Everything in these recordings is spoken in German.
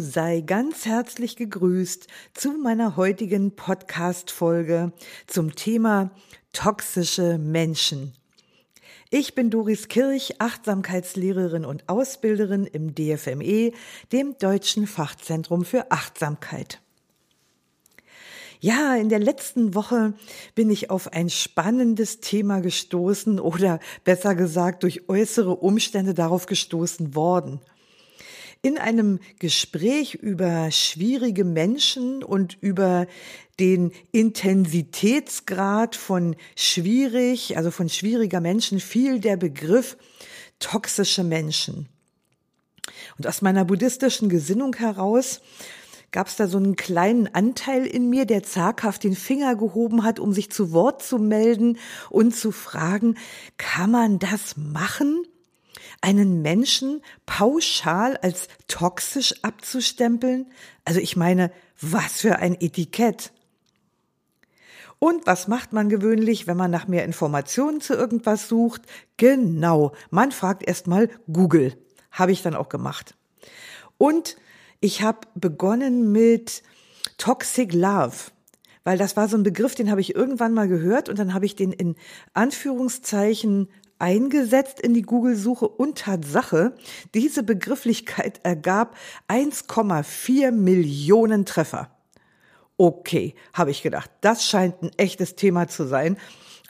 sei ganz herzlich gegrüßt zu meiner heutigen Podcast-Folge zum Thema toxische Menschen. Ich bin Doris Kirch, Achtsamkeitslehrerin und Ausbilderin im DFME, dem Deutschen Fachzentrum für Achtsamkeit. Ja, in der letzten Woche bin ich auf ein spannendes Thema gestoßen oder besser gesagt durch äußere Umstände darauf gestoßen worden in einem Gespräch über schwierige Menschen und über den Intensitätsgrad von schwierig, also von schwieriger Menschen, fiel der Begriff toxische Menschen. Und aus meiner buddhistischen Gesinnung heraus gab es da so einen kleinen Anteil in mir, der zaghaft den Finger gehoben hat, um sich zu Wort zu melden und zu fragen, kann man das machen? Einen Menschen pauschal als toxisch abzustempeln? Also ich meine, was für ein Etikett. Und was macht man gewöhnlich, wenn man nach mehr Informationen zu irgendwas sucht? Genau, man fragt erstmal Google. Habe ich dann auch gemacht. Und ich habe begonnen mit Toxic Love, weil das war so ein Begriff, den habe ich irgendwann mal gehört und dann habe ich den in Anführungszeichen eingesetzt in die Google-Suche und Tatsache, diese Begrifflichkeit ergab 1,4 Millionen Treffer. Okay, habe ich gedacht, das scheint ein echtes Thema zu sein,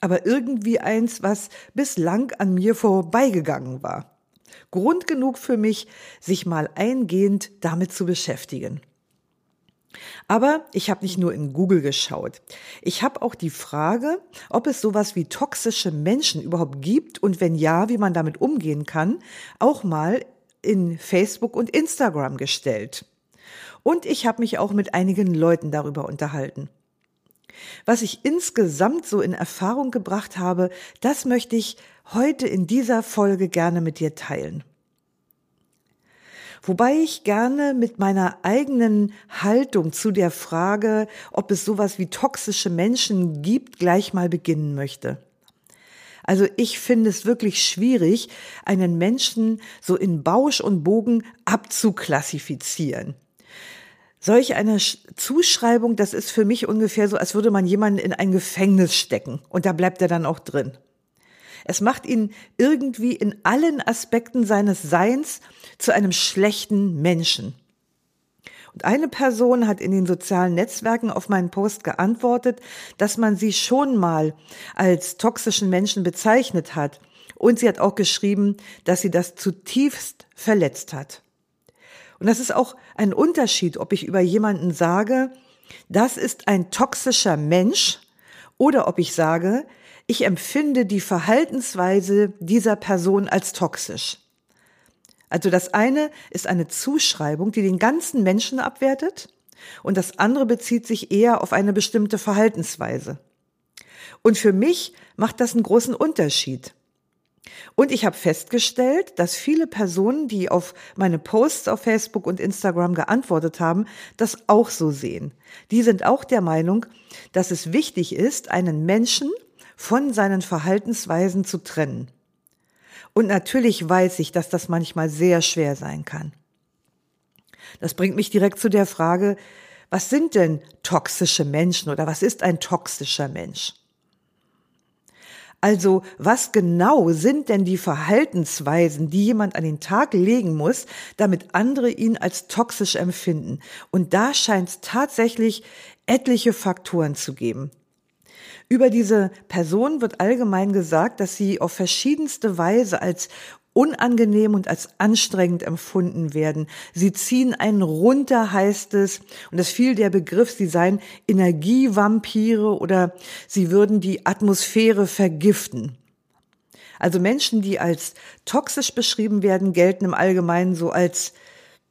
aber irgendwie eins, was bislang an mir vorbeigegangen war. Grund genug für mich, sich mal eingehend damit zu beschäftigen. Aber ich habe nicht nur in Google geschaut. Ich habe auch die Frage, ob es sowas wie toxische Menschen überhaupt gibt und wenn ja, wie man damit umgehen kann, auch mal in Facebook und Instagram gestellt. Und ich habe mich auch mit einigen Leuten darüber unterhalten. Was ich insgesamt so in Erfahrung gebracht habe, das möchte ich heute in dieser Folge gerne mit dir teilen. Wobei ich gerne mit meiner eigenen Haltung zu der Frage, ob es sowas wie toxische Menschen gibt, gleich mal beginnen möchte. Also ich finde es wirklich schwierig, einen Menschen so in Bausch und Bogen abzuklassifizieren. Solch eine Zuschreibung, das ist für mich ungefähr so, als würde man jemanden in ein Gefängnis stecken und da bleibt er dann auch drin. Es macht ihn irgendwie in allen Aspekten seines Seins zu einem schlechten Menschen. Und eine Person hat in den sozialen Netzwerken auf meinen Post geantwortet, dass man sie schon mal als toxischen Menschen bezeichnet hat. Und sie hat auch geschrieben, dass sie das zutiefst verletzt hat. Und das ist auch ein Unterschied, ob ich über jemanden sage, das ist ein toxischer Mensch oder ob ich sage, ich empfinde die Verhaltensweise dieser Person als toxisch. Also das eine ist eine Zuschreibung, die den ganzen Menschen abwertet und das andere bezieht sich eher auf eine bestimmte Verhaltensweise. Und für mich macht das einen großen Unterschied. Und ich habe festgestellt, dass viele Personen, die auf meine Posts auf Facebook und Instagram geantwortet haben, das auch so sehen. Die sind auch der Meinung, dass es wichtig ist, einen Menschen von seinen Verhaltensweisen zu trennen. Und natürlich weiß ich, dass das manchmal sehr schwer sein kann. Das bringt mich direkt zu der Frage, was sind denn toxische Menschen oder was ist ein toxischer Mensch? Also was genau sind denn die Verhaltensweisen, die jemand an den Tag legen muss, damit andere ihn als toxisch empfinden? Und da scheint es tatsächlich etliche Faktoren zu geben. Über diese Person wird allgemein gesagt, dass sie auf verschiedenste Weise als unangenehm und als anstrengend empfunden werden. Sie ziehen einen runter, heißt es, und es fiel der Begriff, sie seien Energievampire oder sie würden die Atmosphäre vergiften. Also Menschen, die als toxisch beschrieben werden, gelten im Allgemeinen so als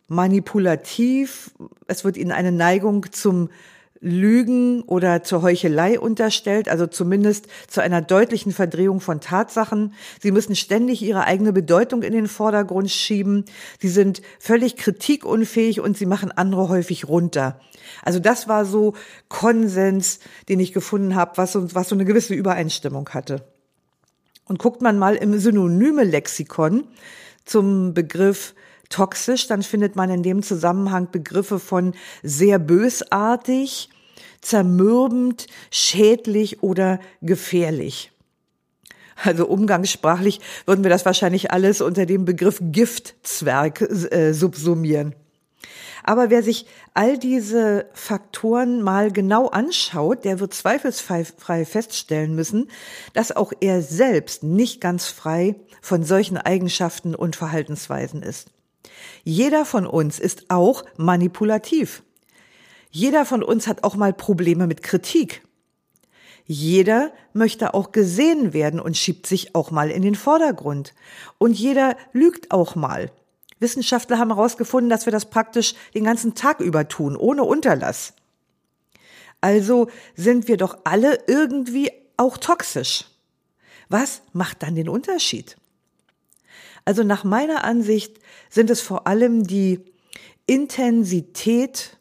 manipulativ, es wird ihnen eine Neigung zum Lügen oder zur Heuchelei unterstellt, also zumindest zu einer deutlichen Verdrehung von Tatsachen. Sie müssen ständig ihre eigene Bedeutung in den Vordergrund schieben. Sie sind völlig kritikunfähig und sie machen andere häufig runter. Also das war so Konsens, den ich gefunden habe, was so, was so eine gewisse Übereinstimmung hatte. Und guckt man mal im synonyme Lexikon zum Begriff toxisch, dann findet man in dem Zusammenhang Begriffe von sehr bösartig, zermürbend, schädlich oder gefährlich. Also umgangssprachlich würden wir das wahrscheinlich alles unter dem Begriff Giftzwerg äh, subsumieren. Aber wer sich all diese Faktoren mal genau anschaut, der wird zweifelsfrei feststellen müssen, dass auch er selbst nicht ganz frei von solchen Eigenschaften und Verhaltensweisen ist. Jeder von uns ist auch manipulativ. Jeder von uns hat auch mal Probleme mit Kritik. Jeder möchte auch gesehen werden und schiebt sich auch mal in den Vordergrund. Und jeder lügt auch mal. Wissenschaftler haben herausgefunden, dass wir das praktisch den ganzen Tag über tun, ohne Unterlass. Also sind wir doch alle irgendwie auch toxisch. Was macht dann den Unterschied? Also nach meiner Ansicht sind es vor allem die Intensität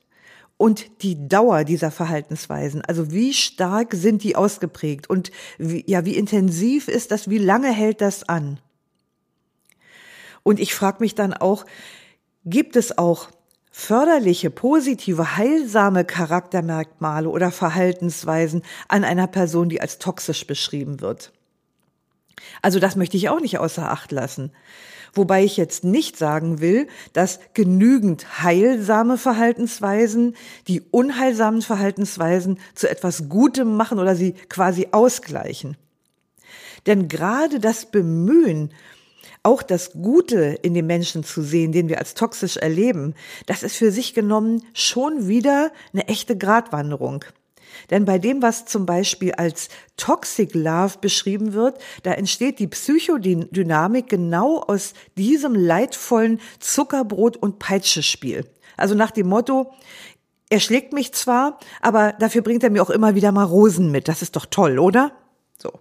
und die Dauer dieser Verhaltensweisen. Also wie stark sind die ausgeprägt und wie, ja, wie intensiv ist das, wie lange hält das an? Und ich frage mich dann auch, gibt es auch förderliche, positive, heilsame Charaktermerkmale oder Verhaltensweisen an einer Person, die als toxisch beschrieben wird? Also das möchte ich auch nicht außer Acht lassen. Wobei ich jetzt nicht sagen will, dass genügend heilsame Verhaltensweisen die unheilsamen Verhaltensweisen zu etwas Gutem machen oder sie quasi ausgleichen. Denn gerade das Bemühen, auch das Gute in dem Menschen zu sehen, den wir als toxisch erleben, das ist für sich genommen schon wieder eine echte Gratwanderung. Denn bei dem, was zum Beispiel als Toxic Love beschrieben wird, da entsteht die Psychodynamik genau aus diesem leidvollen Zuckerbrot- und Peitschespiel. Also nach dem Motto, er schlägt mich zwar, aber dafür bringt er mir auch immer wieder mal Rosen mit. Das ist doch toll, oder? So.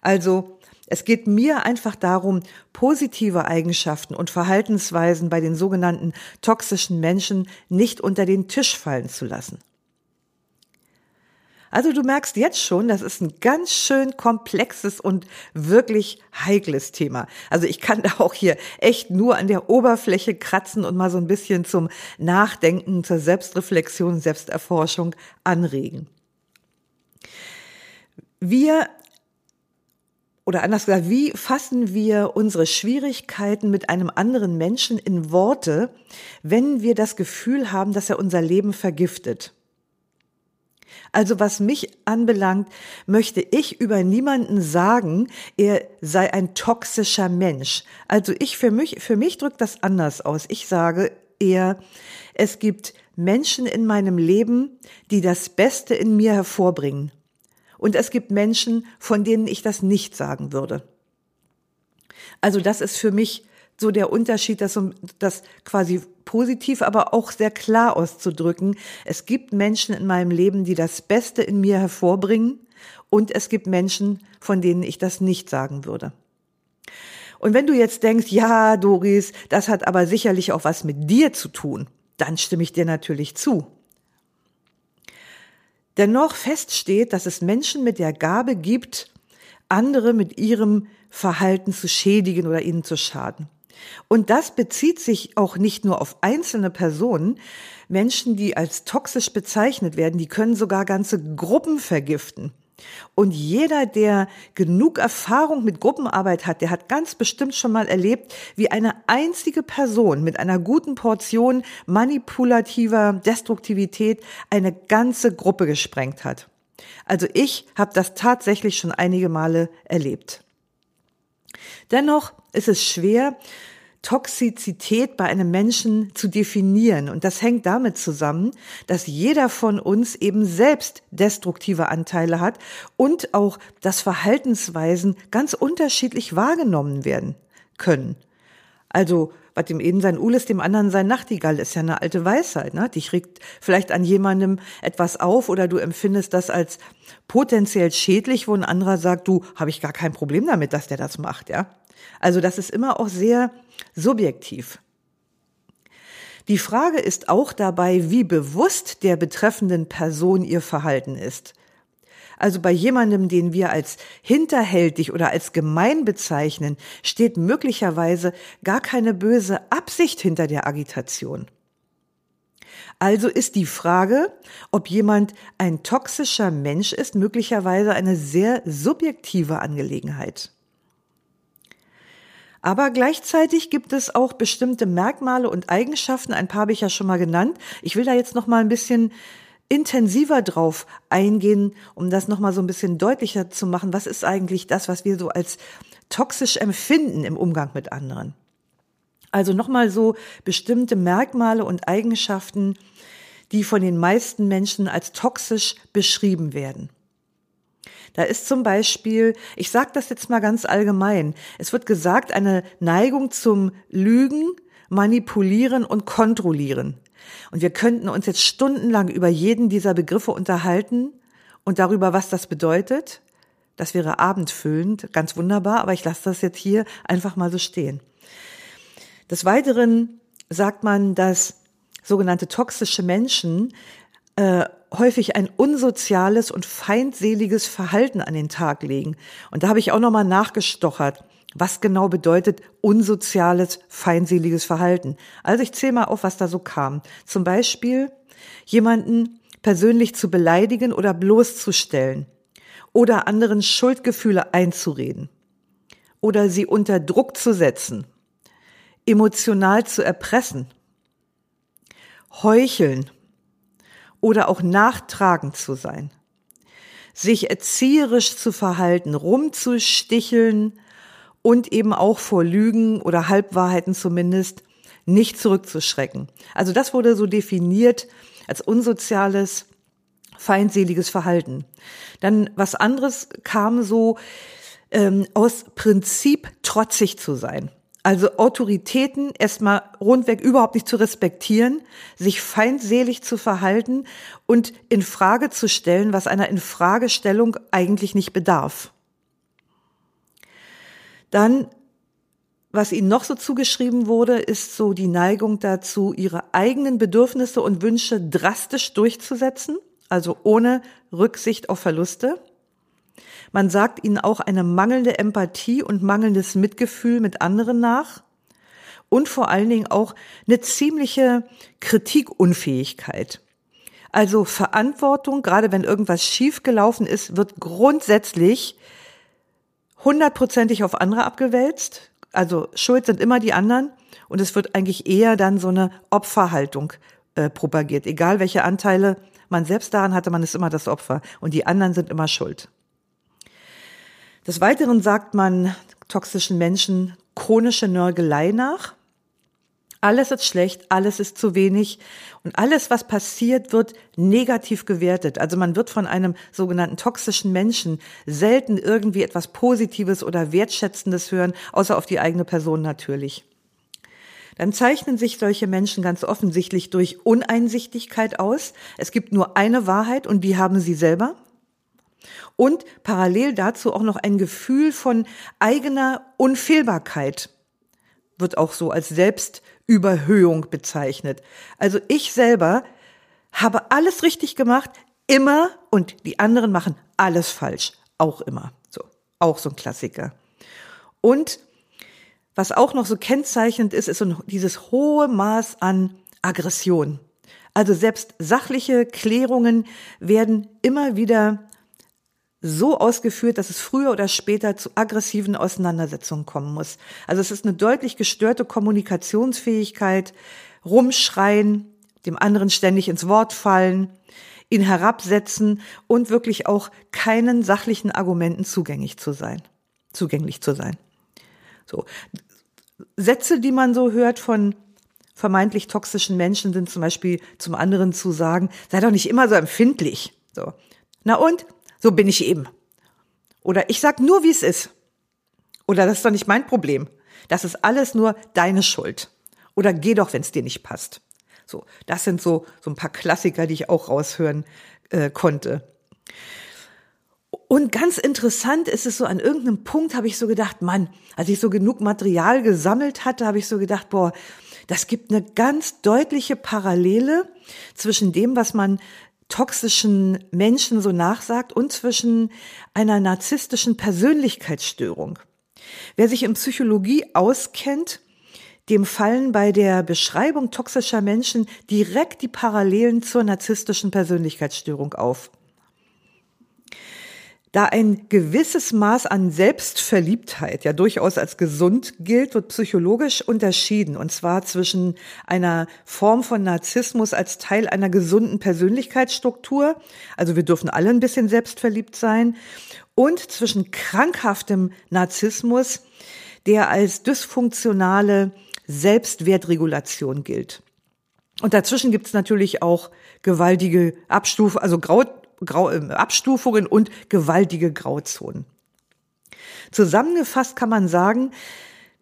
Also, es geht mir einfach darum, positive Eigenschaften und Verhaltensweisen bei den sogenannten toxischen Menschen nicht unter den Tisch fallen zu lassen. Also du merkst jetzt schon, das ist ein ganz schön komplexes und wirklich heikles Thema. Also ich kann da auch hier echt nur an der Oberfläche kratzen und mal so ein bisschen zum Nachdenken, zur Selbstreflexion, Selbsterforschung anregen. Wir oder anders gesagt, wie fassen wir unsere Schwierigkeiten mit einem anderen Menschen in Worte, wenn wir das Gefühl haben, dass er unser Leben vergiftet? Also was mich anbelangt, möchte ich über niemanden sagen, er sei ein toxischer Mensch. Also ich für mich, für mich drückt das anders aus. Ich sage eher, es gibt Menschen in meinem Leben, die das Beste in mir hervorbringen. Und es gibt Menschen, von denen ich das nicht sagen würde. Also das ist für mich so der Unterschied, das, das quasi positiv, aber auch sehr klar auszudrücken. Es gibt Menschen in meinem Leben, die das Beste in mir hervorbringen und es gibt Menschen, von denen ich das nicht sagen würde. Und wenn du jetzt denkst, ja, Doris, das hat aber sicherlich auch was mit dir zu tun, dann stimme ich dir natürlich zu. Dennoch feststeht, dass es Menschen mit der Gabe gibt, andere mit ihrem Verhalten zu schädigen oder ihnen zu schaden. Und das bezieht sich auch nicht nur auf einzelne Personen. Menschen, die als toxisch bezeichnet werden, die können sogar ganze Gruppen vergiften. Und jeder, der genug Erfahrung mit Gruppenarbeit hat, der hat ganz bestimmt schon mal erlebt, wie eine einzige Person mit einer guten Portion manipulativer Destruktivität eine ganze Gruppe gesprengt hat. Also ich habe das tatsächlich schon einige Male erlebt. Dennoch ist es schwer, Toxizität bei einem Menschen zu definieren. Und das hängt damit zusammen, dass jeder von uns eben selbst destruktive Anteile hat und auch, dass Verhaltensweisen ganz unterschiedlich wahrgenommen werden können. Also was dem einen sein Uhl ist, dem anderen sein Nachtigall, ist ja eine alte Weisheit, ne? Dich regt vielleicht an jemandem etwas auf oder du empfindest das als potenziell schädlich, wo ein anderer sagt, du, habe ich gar kein Problem damit, dass der das macht, ja? Also das ist immer auch sehr subjektiv. Die Frage ist auch dabei, wie bewusst der betreffenden Person ihr Verhalten ist. Also bei jemandem, den wir als hinterhältig oder als gemein bezeichnen, steht möglicherweise gar keine böse Absicht hinter der Agitation. Also ist die Frage, ob jemand ein toxischer Mensch ist, möglicherweise eine sehr subjektive Angelegenheit. Aber gleichzeitig gibt es auch bestimmte Merkmale und Eigenschaften, ein paar habe ich ja schon mal genannt. Ich will da jetzt noch mal ein bisschen intensiver drauf eingehen, um das noch mal so ein bisschen deutlicher zu machen. Was ist eigentlich das, was wir so als toxisch empfinden im Umgang mit anderen? Also noch mal so bestimmte Merkmale und Eigenschaften, die von den meisten Menschen als toxisch beschrieben werden. Da ist zum Beispiel, ich sage das jetzt mal ganz allgemein, es wird gesagt, eine Neigung zum Lügen, Manipulieren und Kontrollieren. Und wir könnten uns jetzt stundenlang über jeden dieser Begriffe unterhalten und darüber, was das bedeutet. Das wäre abendfüllend, ganz wunderbar, aber ich lasse das jetzt hier einfach mal so stehen. Des Weiteren sagt man, dass sogenannte toxische Menschen äh, häufig ein unsoziales und feindseliges Verhalten an den Tag legen. Und da habe ich auch nochmal nachgestochert. Was genau bedeutet unsoziales, feindseliges Verhalten? Also ich zähle mal auf, was da so kam. Zum Beispiel jemanden persönlich zu beleidigen oder bloßzustellen oder anderen Schuldgefühle einzureden oder sie unter Druck zu setzen, emotional zu erpressen, heucheln, oder auch nachtragend zu sein, sich erzieherisch zu verhalten, rumzusticheln und eben auch vor Lügen oder Halbwahrheiten zumindest nicht zurückzuschrecken. Also das wurde so definiert als unsoziales, feindseliges Verhalten. Dann was anderes kam so ähm, aus Prinzip trotzig zu sein. Also Autoritäten erstmal rundweg überhaupt nicht zu respektieren, sich feindselig zu verhalten und in Frage zu stellen, was einer Infragestellung eigentlich nicht bedarf. Dann, was ihnen noch so zugeschrieben wurde, ist so die Neigung dazu, ihre eigenen Bedürfnisse und Wünsche drastisch durchzusetzen, also ohne Rücksicht auf Verluste. Man sagt ihnen auch eine mangelnde Empathie und mangelndes Mitgefühl mit anderen nach und vor allen Dingen auch eine ziemliche Kritikunfähigkeit. Also Verantwortung, gerade wenn irgendwas schiefgelaufen ist, wird grundsätzlich hundertprozentig auf andere abgewälzt. Also Schuld sind immer die anderen und es wird eigentlich eher dann so eine Opferhaltung äh, propagiert. Egal welche Anteile man selbst daran hatte, man ist immer das Opfer und die anderen sind immer schuld. Des Weiteren sagt man toxischen Menschen chronische Nörgelei nach. Alles ist schlecht, alles ist zu wenig und alles, was passiert, wird negativ gewertet. Also man wird von einem sogenannten toxischen Menschen selten irgendwie etwas Positives oder Wertschätzendes hören, außer auf die eigene Person natürlich. Dann zeichnen sich solche Menschen ganz offensichtlich durch Uneinsichtigkeit aus. Es gibt nur eine Wahrheit und die haben sie selber und parallel dazu auch noch ein Gefühl von eigener Unfehlbarkeit wird auch so als Selbstüberhöhung bezeichnet. Also ich selber habe alles richtig gemacht, immer und die anderen machen alles falsch, auch immer. So, auch so ein Klassiker. Und was auch noch so kennzeichnend ist, ist so dieses hohe Maß an Aggression. Also selbst sachliche Klärungen werden immer wieder so ausgeführt, dass es früher oder später zu aggressiven Auseinandersetzungen kommen muss. Also es ist eine deutlich gestörte Kommunikationsfähigkeit, rumschreien, dem anderen ständig ins Wort fallen, ihn herabsetzen und wirklich auch keinen sachlichen Argumenten zugänglich zu sein, zugänglich zu sein. So. Sätze, die man so hört von vermeintlich toxischen Menschen sind zum Beispiel zum anderen zu sagen, sei doch nicht immer so empfindlich. So. Na und? So bin ich eben. Oder ich sag nur, wie es ist. Oder das ist doch nicht mein Problem. Das ist alles nur deine Schuld. Oder geh doch, wenn es dir nicht passt. So, das sind so, so ein paar Klassiker, die ich auch raushören äh, konnte. Und ganz interessant ist es so, an irgendeinem Punkt habe ich so gedacht, Mann, als ich so genug Material gesammelt hatte, habe ich so gedacht, boah, das gibt eine ganz deutliche Parallele zwischen dem, was man toxischen Menschen so nachsagt und zwischen einer narzisstischen Persönlichkeitsstörung. Wer sich in Psychologie auskennt, dem fallen bei der Beschreibung toxischer Menschen direkt die Parallelen zur narzisstischen Persönlichkeitsstörung auf. Da ein gewisses Maß an Selbstverliebtheit ja durchaus als gesund gilt, wird psychologisch unterschieden, und zwar zwischen einer Form von Narzissmus als Teil einer gesunden Persönlichkeitsstruktur, also wir dürfen alle ein bisschen selbstverliebt sein, und zwischen krankhaftem Narzissmus, der als dysfunktionale Selbstwertregulation gilt. Und dazwischen gibt es natürlich auch gewaltige Abstufe, also Grau, Grau, äh, Abstufungen und gewaltige Grauzonen. Zusammengefasst kann man sagen,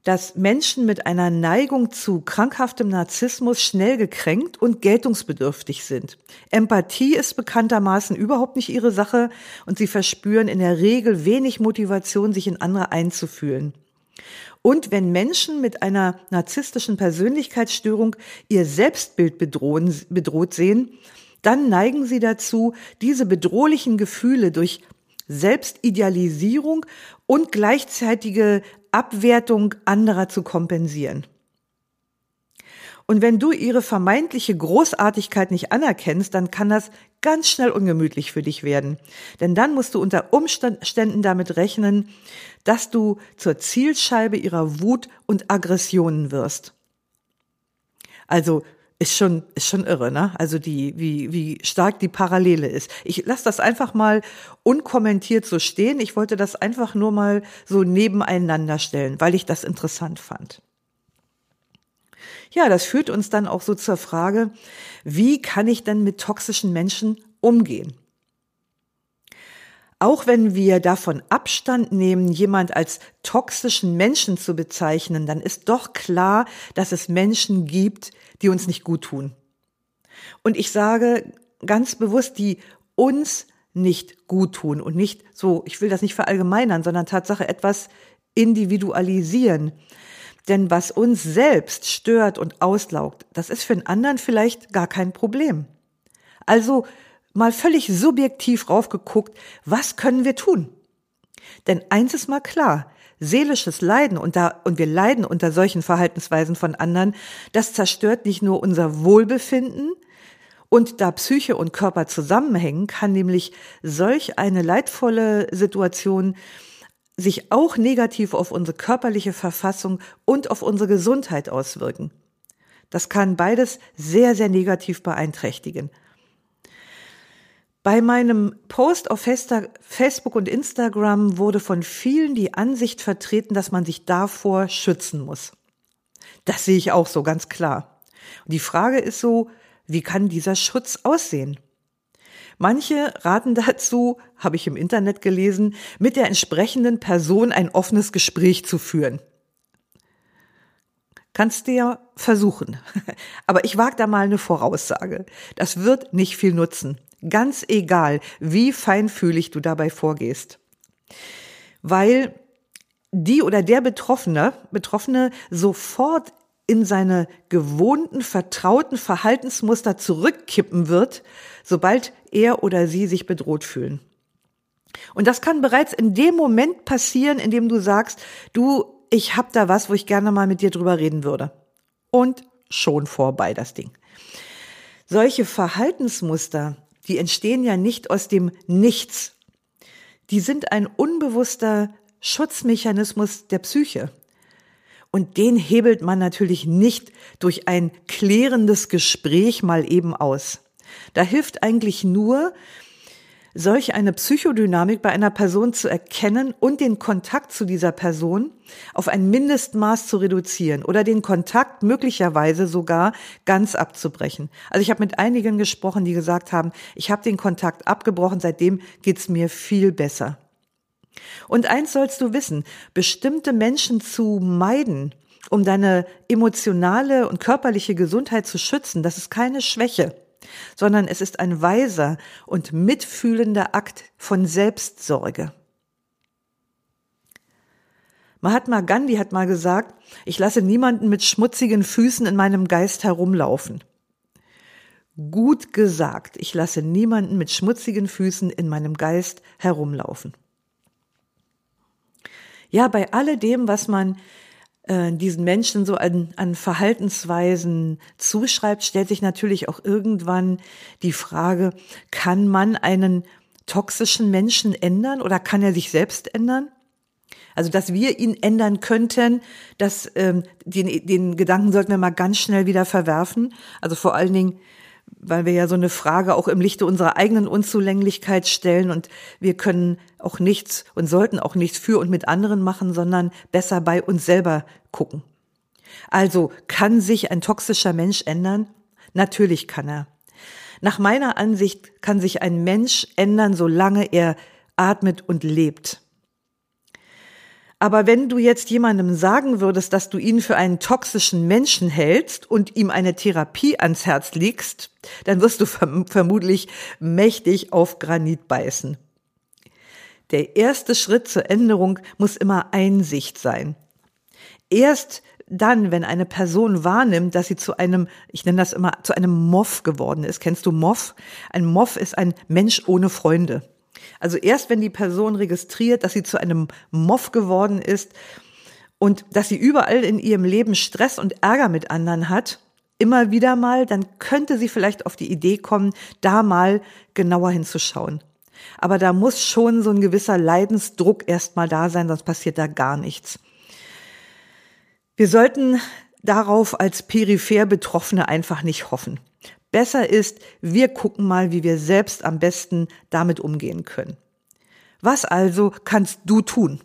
dass Menschen mit einer Neigung zu krankhaftem Narzissmus schnell gekränkt und geltungsbedürftig sind. Empathie ist bekanntermaßen überhaupt nicht ihre Sache und sie verspüren in der Regel wenig Motivation, sich in andere einzufühlen. Und wenn Menschen mit einer narzisstischen Persönlichkeitsstörung ihr Selbstbild bedrohen, bedroht sehen, dann neigen sie dazu, diese bedrohlichen Gefühle durch Selbstidealisierung und gleichzeitige Abwertung anderer zu kompensieren. Und wenn du ihre vermeintliche Großartigkeit nicht anerkennst, dann kann das ganz schnell ungemütlich für dich werden. Denn dann musst du unter Umständen damit rechnen, dass du zur Zielscheibe ihrer Wut und Aggressionen wirst. Also ist schon ist schon irre, ne? Also die wie wie stark die Parallele ist. Ich lasse das einfach mal unkommentiert so stehen. Ich wollte das einfach nur mal so nebeneinander stellen, weil ich das interessant fand. Ja, das führt uns dann auch so zur Frage, wie kann ich denn mit toxischen Menschen umgehen? Auch wenn wir davon Abstand nehmen, jemand als toxischen Menschen zu bezeichnen, dann ist doch klar, dass es Menschen gibt, die uns nicht gut tun. Und ich sage ganz bewusst, die uns nicht gut tun und nicht so, ich will das nicht verallgemeinern, sondern Tatsache etwas individualisieren. Denn was uns selbst stört und auslaugt, das ist für einen anderen vielleicht gar kein Problem. Also mal völlig subjektiv raufgeguckt, was können wir tun? Denn eins ist mal klar, seelisches Leiden unter, und wir leiden unter solchen Verhaltensweisen von anderen, das zerstört nicht nur unser Wohlbefinden, und da Psyche und Körper zusammenhängen, kann nämlich solch eine leidvolle Situation sich auch negativ auf unsere körperliche Verfassung und auf unsere Gesundheit auswirken. Das kann beides sehr, sehr negativ beeinträchtigen. Bei meinem Post auf Facebook und Instagram wurde von vielen die Ansicht vertreten, dass man sich davor schützen muss. Das sehe ich auch so ganz klar. Und die Frage ist so, wie kann dieser Schutz aussehen? Manche raten dazu, habe ich im Internet gelesen, mit der entsprechenden Person ein offenes Gespräch zu führen. Kannst du ja versuchen. Aber ich wage da mal eine Voraussage. Das wird nicht viel nutzen. Ganz egal, wie feinfühlig du dabei vorgehst. Weil die oder der Betroffene, Betroffene sofort in seine gewohnten, vertrauten Verhaltensmuster zurückkippen wird, sobald er oder sie sich bedroht fühlen. Und das kann bereits in dem Moment passieren, in dem du sagst, du, ich hab da was, wo ich gerne mal mit dir drüber reden würde. Und schon vorbei das Ding. Solche Verhaltensmuster, die entstehen ja nicht aus dem Nichts. Die sind ein unbewusster Schutzmechanismus der Psyche. Und den hebelt man natürlich nicht durch ein klärendes Gespräch mal eben aus. Da hilft eigentlich nur, solch eine Psychodynamik bei einer Person zu erkennen und den Kontakt zu dieser Person auf ein Mindestmaß zu reduzieren oder den Kontakt möglicherweise sogar ganz abzubrechen. Also ich habe mit einigen gesprochen, die gesagt haben, ich habe den Kontakt abgebrochen, seitdem geht's mir viel besser. Und eins sollst du wissen, bestimmte Menschen zu meiden, um deine emotionale und körperliche Gesundheit zu schützen, das ist keine Schwäche, sondern es ist ein weiser und mitfühlender Akt von Selbstsorge. Mahatma Gandhi hat mal gesagt, ich lasse niemanden mit schmutzigen Füßen in meinem Geist herumlaufen. Gut gesagt, ich lasse niemanden mit schmutzigen Füßen in meinem Geist herumlaufen. Ja, bei alledem, was man äh, diesen Menschen so an, an Verhaltensweisen zuschreibt, stellt sich natürlich auch irgendwann die Frage, kann man einen toxischen Menschen ändern oder kann er sich selbst ändern? Also, dass wir ihn ändern könnten, das, ähm, den, den Gedanken sollten wir mal ganz schnell wieder verwerfen. Also vor allen Dingen, weil wir ja so eine Frage auch im Lichte unserer eigenen Unzulänglichkeit stellen und wir können auch nichts und sollten auch nichts für und mit anderen machen, sondern besser bei uns selber gucken. Also, kann sich ein toxischer Mensch ändern? Natürlich kann er. Nach meiner Ansicht kann sich ein Mensch ändern, solange er atmet und lebt. Aber wenn du jetzt jemandem sagen würdest, dass du ihn für einen toxischen Menschen hältst und ihm eine Therapie ans Herz legst, dann wirst du verm vermutlich mächtig auf Granit beißen. Der erste Schritt zur Änderung muss immer Einsicht sein. Erst dann, wenn eine Person wahrnimmt, dass sie zu einem, ich nenne das immer, zu einem Moff geworden ist. Kennst du Moff? Ein Moff ist ein Mensch ohne Freunde. Also erst wenn die Person registriert, dass sie zu einem Moff geworden ist und dass sie überall in ihrem Leben Stress und Ärger mit anderen hat, immer wieder mal, dann könnte sie vielleicht auf die Idee kommen, da mal genauer hinzuschauen. Aber da muss schon so ein gewisser Leidensdruck erstmal da sein, sonst passiert da gar nichts. Wir sollten darauf als peripher Betroffene einfach nicht hoffen. Besser ist, wir gucken mal, wie wir selbst am besten damit umgehen können. Was also kannst du tun?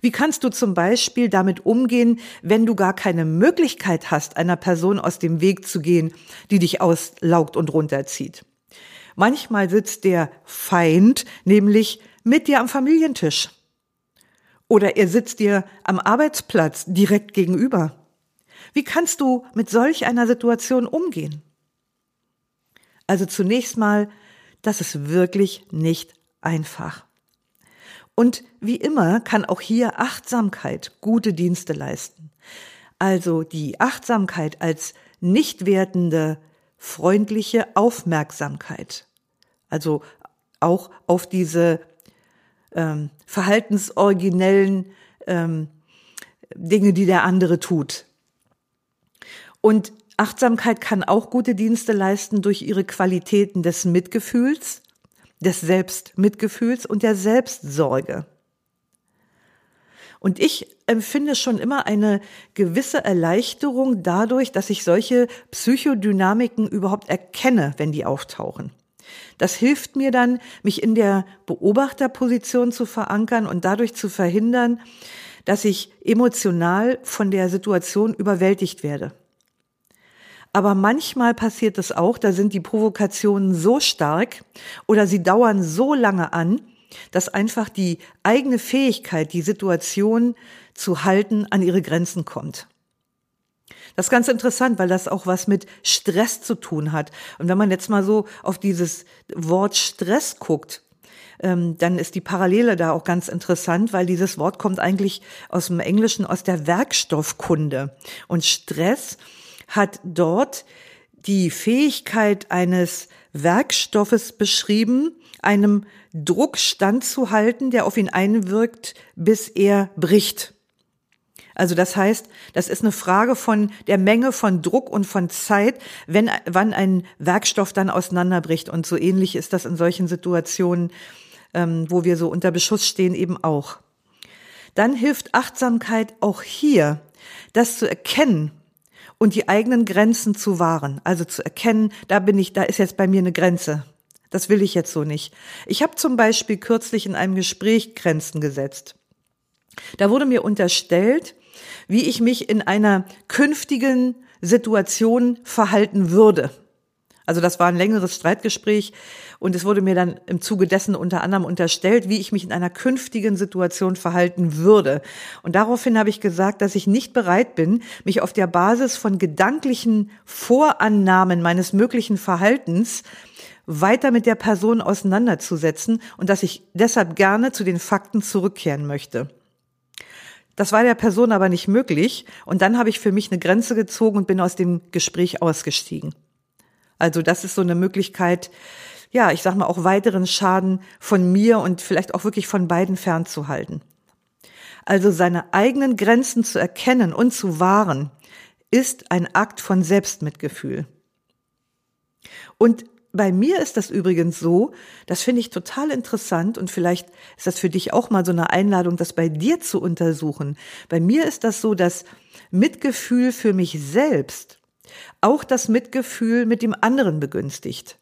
Wie kannst du zum Beispiel damit umgehen, wenn du gar keine Möglichkeit hast, einer Person aus dem Weg zu gehen, die dich auslaugt und runterzieht? Manchmal sitzt der Feind nämlich mit dir am Familientisch. Oder er sitzt dir am Arbeitsplatz direkt gegenüber. Wie kannst du mit solch einer Situation umgehen? Also zunächst mal, das ist wirklich nicht einfach. Und wie immer kann auch hier Achtsamkeit gute Dienste leisten. Also die Achtsamkeit als nicht wertende, freundliche Aufmerksamkeit. Also auch auf diese ähm, verhaltensoriginellen ähm, Dinge, die der andere tut. Und Achtsamkeit kann auch gute Dienste leisten durch ihre Qualitäten des Mitgefühls, des Selbstmitgefühls und der Selbstsorge. Und ich empfinde schon immer eine gewisse Erleichterung dadurch, dass ich solche Psychodynamiken überhaupt erkenne, wenn die auftauchen. Das hilft mir dann, mich in der Beobachterposition zu verankern und dadurch zu verhindern, dass ich emotional von der Situation überwältigt werde. Aber manchmal passiert es auch, da sind die Provokationen so stark oder sie dauern so lange an, dass einfach die eigene Fähigkeit, die Situation zu halten, an ihre Grenzen kommt. Das ist ganz interessant, weil das auch was mit Stress zu tun hat. Und wenn man jetzt mal so auf dieses Wort Stress guckt, ähm, dann ist die Parallele da auch ganz interessant, weil dieses Wort kommt eigentlich aus dem Englischen, aus der Werkstoffkunde. Und Stress hat dort die Fähigkeit eines Werkstoffes beschrieben, einem Druck standzuhalten, der auf ihn einwirkt, bis er bricht. Also das heißt, das ist eine Frage von der Menge von Druck und von Zeit, wenn, wann ein Werkstoff dann auseinanderbricht. Und so ähnlich ist das in solchen Situationen, ähm, wo wir so unter Beschuss stehen, eben auch. Dann hilft Achtsamkeit auch hier, das zu erkennen, und die eigenen Grenzen zu wahren, also zu erkennen, da bin ich, da ist jetzt bei mir eine Grenze. Das will ich jetzt so nicht. Ich habe zum Beispiel kürzlich in einem Gespräch Grenzen gesetzt. Da wurde mir unterstellt, wie ich mich in einer künftigen Situation verhalten würde. Also das war ein längeres Streitgespräch und es wurde mir dann im Zuge dessen unter anderem unterstellt, wie ich mich in einer künftigen Situation verhalten würde. Und daraufhin habe ich gesagt, dass ich nicht bereit bin, mich auf der Basis von gedanklichen Vorannahmen meines möglichen Verhaltens weiter mit der Person auseinanderzusetzen und dass ich deshalb gerne zu den Fakten zurückkehren möchte. Das war der Person aber nicht möglich und dann habe ich für mich eine Grenze gezogen und bin aus dem Gespräch ausgestiegen. Also das ist so eine Möglichkeit, ja, ich sag mal auch weiteren Schaden von mir und vielleicht auch wirklich von beiden fernzuhalten. Also seine eigenen Grenzen zu erkennen und zu wahren, ist ein Akt von Selbstmitgefühl. Und bei mir ist das übrigens so, das finde ich total interessant und vielleicht ist das für dich auch mal so eine Einladung, das bei dir zu untersuchen. Bei mir ist das so, dass Mitgefühl für mich selbst auch das Mitgefühl mit dem anderen begünstigt.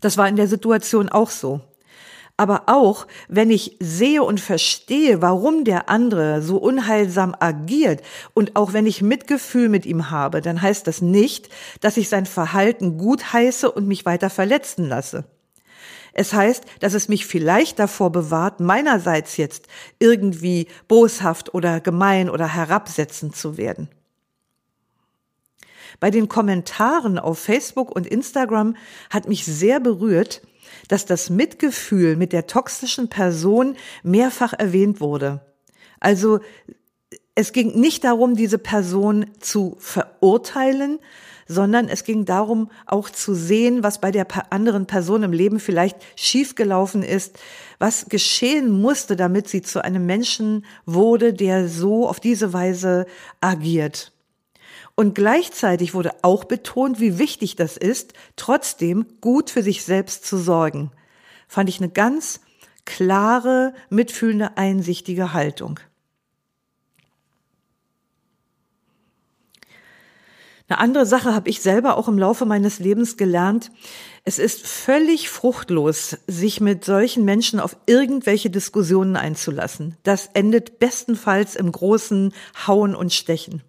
Das war in der Situation auch so. Aber auch, wenn ich sehe und verstehe, warum der andere so unheilsam agiert und auch wenn ich Mitgefühl mit ihm habe, dann heißt das nicht, dass ich sein Verhalten gut heiße und mich weiter verletzen lasse. Es heißt, dass es mich vielleicht davor bewahrt, meinerseits jetzt irgendwie boshaft oder gemein oder herabsetzend zu werden. Bei den Kommentaren auf Facebook und Instagram hat mich sehr berührt, dass das Mitgefühl mit der toxischen Person mehrfach erwähnt wurde. Also es ging nicht darum, diese Person zu verurteilen, sondern es ging darum, auch zu sehen, was bei der anderen Person im Leben vielleicht schiefgelaufen ist, was geschehen musste, damit sie zu einem Menschen wurde, der so auf diese Weise agiert. Und gleichzeitig wurde auch betont, wie wichtig das ist, trotzdem gut für sich selbst zu sorgen. Fand ich eine ganz klare, mitfühlende, einsichtige Haltung. Eine andere Sache habe ich selber auch im Laufe meines Lebens gelernt. Es ist völlig fruchtlos, sich mit solchen Menschen auf irgendwelche Diskussionen einzulassen. Das endet bestenfalls im großen Hauen und Stechen.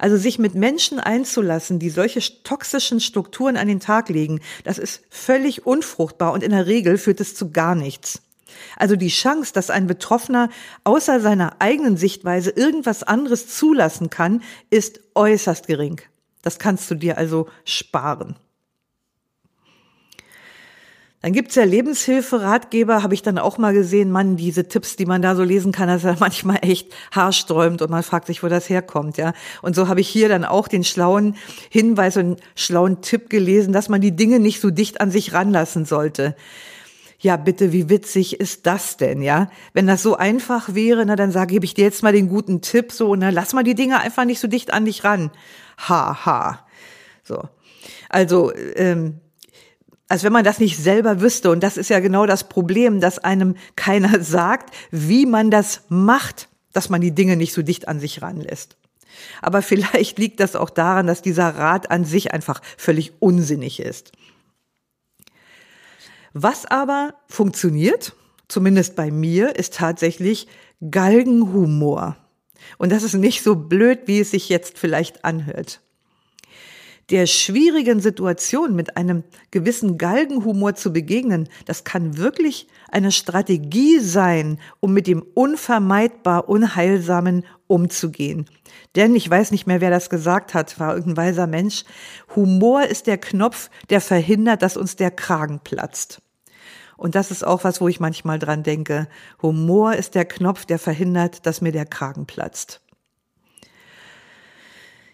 Also sich mit Menschen einzulassen, die solche toxischen Strukturen an den Tag legen, das ist völlig unfruchtbar und in der Regel führt es zu gar nichts. Also die Chance, dass ein Betroffener außer seiner eigenen Sichtweise irgendwas anderes zulassen kann, ist äußerst gering. Das kannst du dir also sparen. Dann gibt's ja Lebenshilfe, Ratgeber, habe ich dann auch mal gesehen, Mann, diese Tipps, die man da so lesen kann, das ist ja manchmal echt haarsträubend und man fragt sich, wo das herkommt, ja. Und so habe ich hier dann auch den schlauen Hinweis und schlauen Tipp gelesen, dass man die Dinge nicht so dicht an sich ranlassen sollte. Ja, bitte, wie witzig ist das denn, ja? Wenn das so einfach wäre, na, dann sage, ich dir jetzt mal den guten Tipp, so, na, lass mal die Dinge einfach nicht so dicht an dich ran. Ha, ha. So. Also, ähm, als wenn man das nicht selber wüsste. Und das ist ja genau das Problem, dass einem keiner sagt, wie man das macht, dass man die Dinge nicht so dicht an sich ranlässt. Aber vielleicht liegt das auch daran, dass dieser Rat an sich einfach völlig unsinnig ist. Was aber funktioniert, zumindest bei mir, ist tatsächlich Galgenhumor. Und das ist nicht so blöd, wie es sich jetzt vielleicht anhört der schwierigen Situation mit einem gewissen Galgenhumor zu begegnen, das kann wirklich eine Strategie sein, um mit dem unvermeidbar Unheilsamen umzugehen. Denn ich weiß nicht mehr, wer das gesagt hat, war irgendein weiser Mensch. Humor ist der Knopf, der verhindert, dass uns der Kragen platzt. Und das ist auch was, wo ich manchmal dran denke. Humor ist der Knopf, der verhindert, dass mir der Kragen platzt.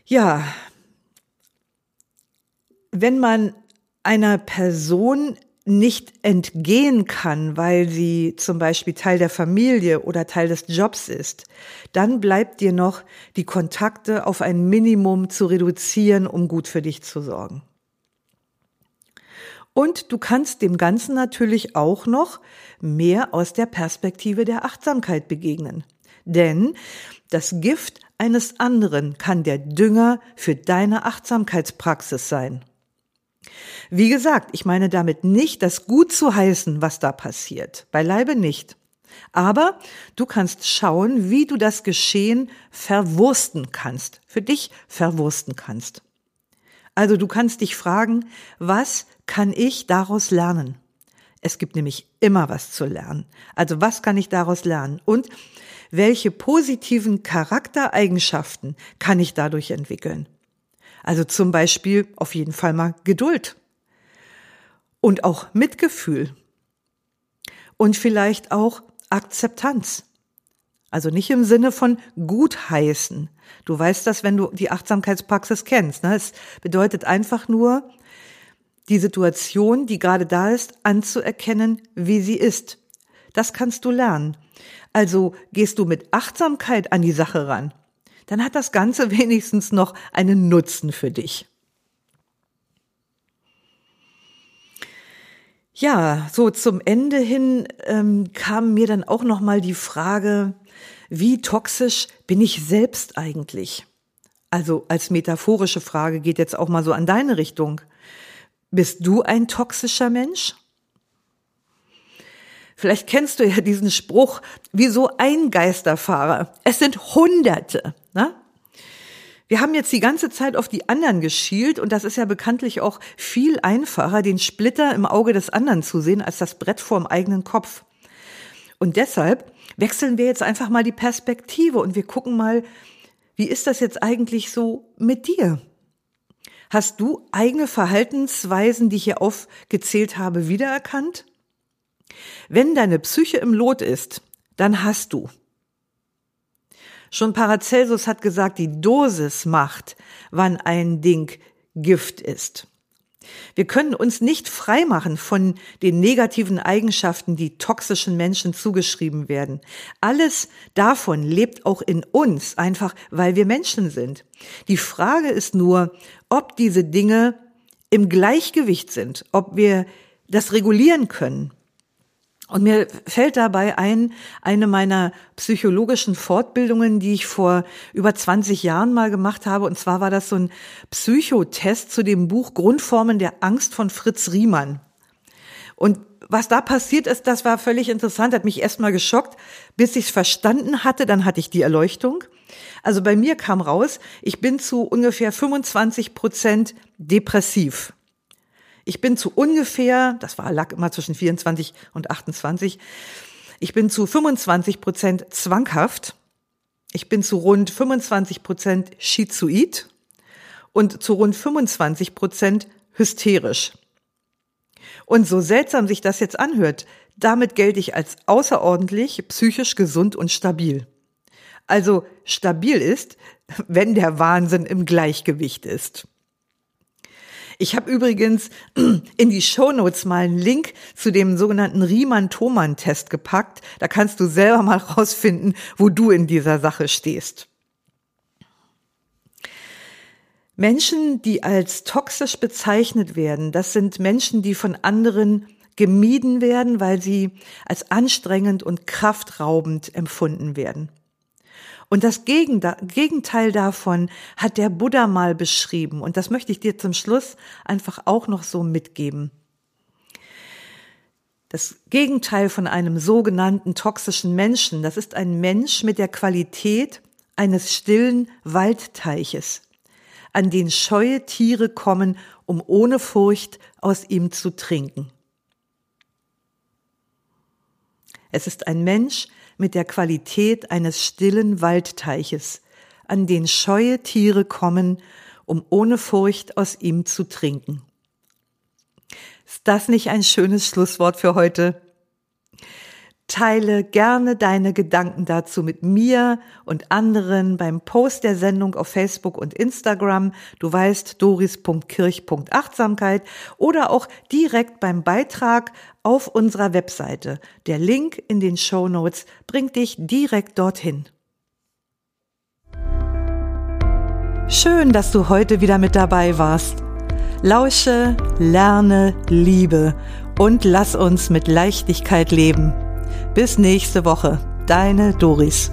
Ja, wenn man einer Person nicht entgehen kann, weil sie zum Beispiel Teil der Familie oder Teil des Jobs ist, dann bleibt dir noch die Kontakte auf ein Minimum zu reduzieren, um gut für dich zu sorgen. Und du kannst dem Ganzen natürlich auch noch mehr aus der Perspektive der Achtsamkeit begegnen. Denn das Gift eines anderen kann der Dünger für deine Achtsamkeitspraxis sein. Wie gesagt, ich meine damit nicht, das gut zu heißen, was da passiert. Beileibe nicht. Aber du kannst schauen, wie du das Geschehen verwursten kannst, für dich verwursten kannst. Also du kannst dich fragen, was kann ich daraus lernen? Es gibt nämlich immer was zu lernen. Also was kann ich daraus lernen? Und welche positiven Charaktereigenschaften kann ich dadurch entwickeln? Also zum Beispiel auf jeden Fall mal Geduld und auch Mitgefühl und vielleicht auch Akzeptanz. Also nicht im Sinne von gutheißen. Du weißt das, wenn du die Achtsamkeitspraxis kennst. Ne? Es bedeutet einfach nur, die Situation, die gerade da ist, anzuerkennen, wie sie ist. Das kannst du lernen. Also gehst du mit Achtsamkeit an die Sache ran, dann hat das Ganze wenigstens noch einen Nutzen für dich. Ja, so zum Ende hin ähm, kam mir dann auch noch mal die Frage, wie toxisch bin ich selbst eigentlich? Also als metaphorische Frage geht jetzt auch mal so an deine Richtung. Bist du ein toxischer Mensch? Vielleicht kennst du ja diesen Spruch, wie so ein Geisterfahrer. Es sind Hunderte. Wir haben jetzt die ganze Zeit auf die anderen geschielt und das ist ja bekanntlich auch viel einfacher, den Splitter im Auge des anderen zu sehen, als das Brett vorm eigenen Kopf. Und deshalb wechseln wir jetzt einfach mal die Perspektive und wir gucken mal, wie ist das jetzt eigentlich so mit dir? Hast du eigene Verhaltensweisen, die ich hier aufgezählt habe, wiedererkannt? Wenn deine Psyche im Lot ist, dann hast du. Schon Paracelsus hat gesagt, die Dosis macht, wann ein Ding Gift ist. Wir können uns nicht freimachen von den negativen Eigenschaften, die toxischen Menschen zugeschrieben werden. Alles davon lebt auch in uns, einfach weil wir Menschen sind. Die Frage ist nur, ob diese Dinge im Gleichgewicht sind, ob wir das regulieren können. Und mir fällt dabei ein, eine meiner psychologischen Fortbildungen, die ich vor über 20 Jahren mal gemacht habe. Und zwar war das so ein Psychotest zu dem Buch Grundformen der Angst von Fritz Riemann. Und was da passiert ist, das war völlig interessant, hat mich erstmal geschockt, bis ich es verstanden hatte, dann hatte ich die Erleuchtung. Also bei mir kam raus, ich bin zu ungefähr 25 Prozent depressiv. Ich bin zu ungefähr, das war lag immer zwischen 24 und 28, ich bin zu 25 Prozent zwanghaft. Ich bin zu rund 25 Prozent schizoid und zu rund 25 Prozent hysterisch. Und so seltsam sich das jetzt anhört, damit gelte ich als außerordentlich psychisch gesund und stabil. Also stabil ist, wenn der Wahnsinn im Gleichgewicht ist. Ich habe übrigens in die Shownotes mal einen Link zu dem sogenannten Riemann-Thomann-Test gepackt. Da kannst du selber mal rausfinden, wo du in dieser Sache stehst. Menschen, die als toxisch bezeichnet werden, das sind Menschen, die von anderen gemieden werden, weil sie als anstrengend und kraftraubend empfunden werden. Und das Gegenteil davon hat der Buddha mal beschrieben. Und das möchte ich dir zum Schluss einfach auch noch so mitgeben. Das Gegenteil von einem sogenannten toxischen Menschen, das ist ein Mensch mit der Qualität eines stillen Waldteiches, an den scheue Tiere kommen, um ohne Furcht aus ihm zu trinken. Es ist ein Mensch, mit der Qualität eines stillen Waldteiches, an den scheue Tiere kommen, um ohne Furcht aus ihm zu trinken. Ist das nicht ein schönes Schlusswort für heute? Teile gerne deine Gedanken dazu mit mir und anderen beim Post der Sendung auf Facebook und Instagram. Du weißt doris.kirch.achtsamkeit oder auch direkt beim Beitrag auf unserer Webseite. Der Link in den Show Notes bringt dich direkt dorthin. Schön, dass du heute wieder mit dabei warst. Lausche, lerne, liebe und lass uns mit Leichtigkeit leben. Bis nächste Woche. Deine Doris.